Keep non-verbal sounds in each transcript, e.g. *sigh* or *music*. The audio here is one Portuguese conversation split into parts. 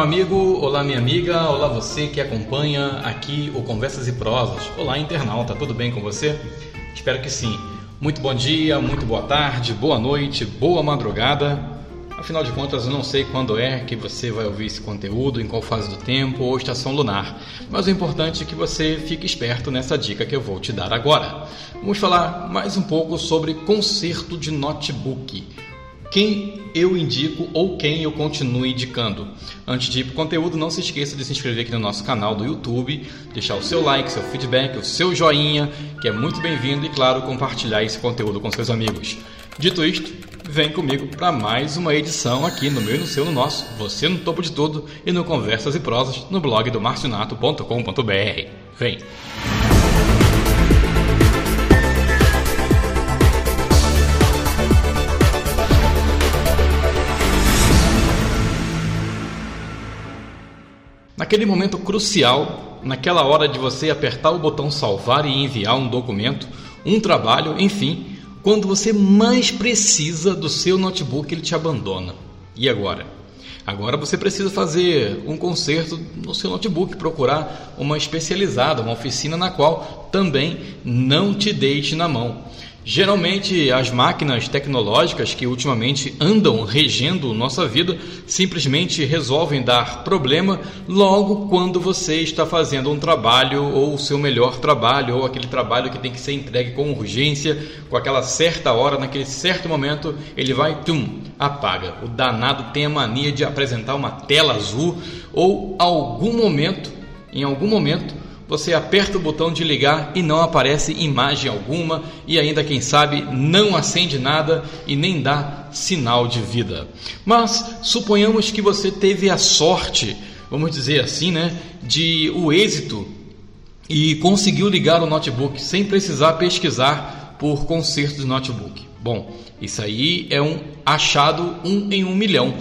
meu amigo, olá, minha amiga, olá, você que acompanha aqui o Conversas e Prosas. Olá, internauta, tudo bem com você? Espero que sim. Muito bom dia, muito boa tarde, boa noite, boa madrugada. Afinal de contas, eu não sei quando é que você vai ouvir esse conteúdo, em qual fase do tempo ou estação lunar, mas o importante é que você fique esperto nessa dica que eu vou te dar agora. Vamos falar mais um pouco sobre conserto de notebook quem eu indico ou quem eu continuo indicando. Antes de ir para o conteúdo, não se esqueça de se inscrever aqui no nosso canal do YouTube, deixar o seu like, seu feedback, o seu joinha, que é muito bem-vindo, e claro, compartilhar esse conteúdo com seus amigos. Dito isto, vem comigo para mais uma edição aqui no meu e no seu, no nosso, você no topo de tudo e no Conversas e Prosas no blog do marcionato.com.br. Vem! Naquele momento crucial, naquela hora de você apertar o botão salvar e enviar um documento, um trabalho, enfim, quando você mais precisa do seu notebook, ele te abandona. E agora? Agora você precisa fazer um conserto no seu notebook, procurar uma especializada, uma oficina na qual também não te deixe na mão. Geralmente, as máquinas tecnológicas que ultimamente andam regendo nossa vida simplesmente resolvem dar problema logo quando você está fazendo um trabalho ou o seu melhor trabalho ou aquele trabalho que tem que ser entregue com urgência, com aquela certa hora, naquele certo momento, ele vai, tum, apaga. O danado tem a mania de apresentar uma tela azul ou algum momento, em algum momento, você aperta o botão de ligar e não aparece imagem alguma e ainda quem sabe não acende nada e nem dá sinal de vida. Mas suponhamos que você teve a sorte, vamos dizer assim, né, de o êxito e conseguiu ligar o notebook sem precisar pesquisar por conserto de notebook. Bom, isso aí é um achado um em um milhão.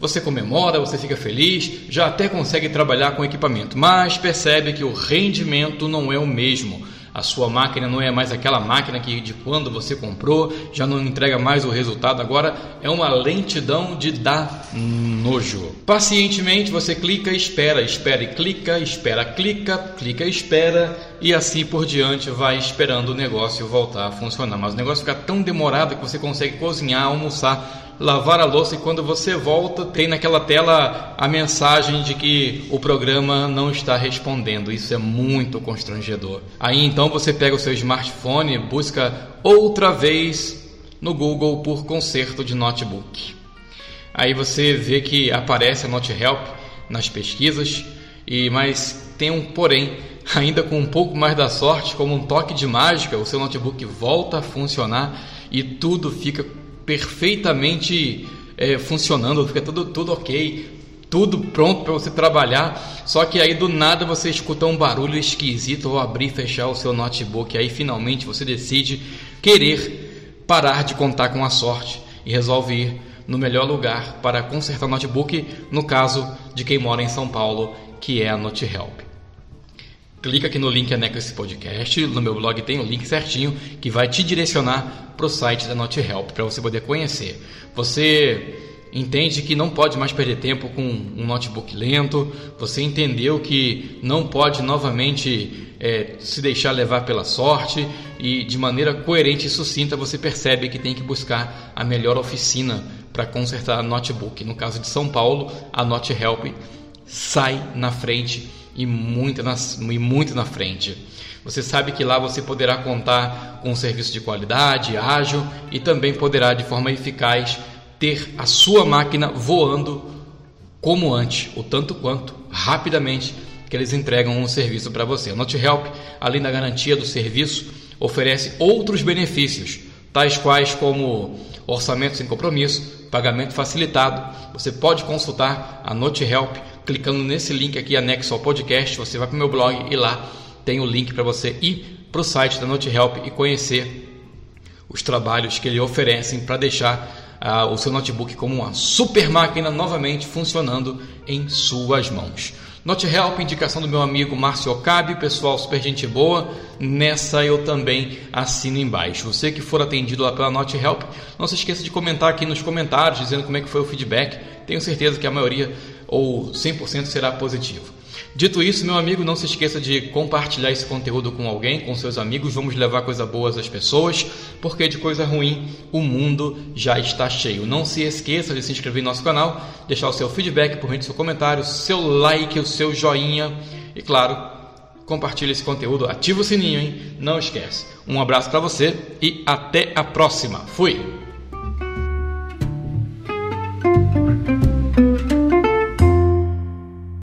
Você comemora, você fica feliz, já até consegue trabalhar com equipamento, mas percebe que o rendimento não é o mesmo. A sua máquina não é mais aquela máquina que de quando você comprou, já não entrega mais o resultado, agora é uma lentidão de dar nojo. Pacientemente você clica, espera, espera e clica, espera, clica, clica, espera e assim por diante vai esperando o negócio voltar a funcionar. Mas o negócio fica tão demorado que você consegue cozinhar, almoçar, lavar a louça e quando você volta tem naquela tela a mensagem de que o programa não está respondendo. Isso é muito constrangedor. Aí então você pega o seu smartphone, busca outra vez no Google por conserto de notebook. Aí você vê que aparece a NotHelp nas pesquisas e mas tem um porém, *laughs* ainda com um pouco mais da sorte, como um toque de mágica, o seu notebook volta a funcionar e tudo fica perfeitamente é, funcionando, fica tudo, tudo ok, tudo pronto para você trabalhar. Só que aí do nada você escuta um barulho esquisito ao abrir e fechar o seu notebook. Aí finalmente você decide querer parar de contar com a sorte e resolve ir no melhor lugar para consertar o notebook, no caso de quem mora em São Paulo, que é a NoteHelp. Clica aqui no link anexo podcast. No meu blog tem o link certinho que vai te direcionar para o site da NotHelp para você poder conhecer. Você entende que não pode mais perder tempo com um notebook lento. Você entendeu que não pode novamente é, se deixar levar pela sorte e de maneira coerente e sucinta você percebe que tem que buscar a melhor oficina para consertar notebook. No caso de São Paulo, a NotHelp sai na frente e muito na, e muito na frente. Você sabe que lá você poderá contar com um serviço de qualidade, ágil e também poderá, de forma eficaz, ter a sua máquina voando como antes, o tanto quanto, rapidamente, que eles entregam um serviço para você. A NotHelp, além da garantia do serviço, oferece outros benefícios, tais quais como orçamento sem compromisso, pagamento facilitado. Você pode consultar a NotHelp clicando nesse link aqui anexo ao podcast, você vai para o meu blog e lá tem o link para você ir para o site da NoteHelp e conhecer os trabalhos que eles oferecem para deixar uh, o seu notebook como uma super máquina novamente funcionando em suas mãos. Note Help, indicação do meu amigo Márcio Ocabe, pessoal super gente boa. Nessa eu também assino embaixo. Você que for atendido lá pela Note Help, não se esqueça de comentar aqui nos comentários dizendo como é que foi o feedback. Tenho certeza que a maioria ou 100% será positivo. Dito isso, meu amigo, não se esqueça de compartilhar esse conteúdo com alguém, com seus amigos. Vamos levar coisa boa às pessoas, porque de coisa ruim o mundo já está cheio. Não se esqueça de se inscrever no nosso canal, deixar o seu feedback por meio do seu comentário, seu like, o seu joinha e, claro, compartilhe esse conteúdo, ativa o sininho, hein? Não esquece. Um abraço para você e até a próxima. Fui!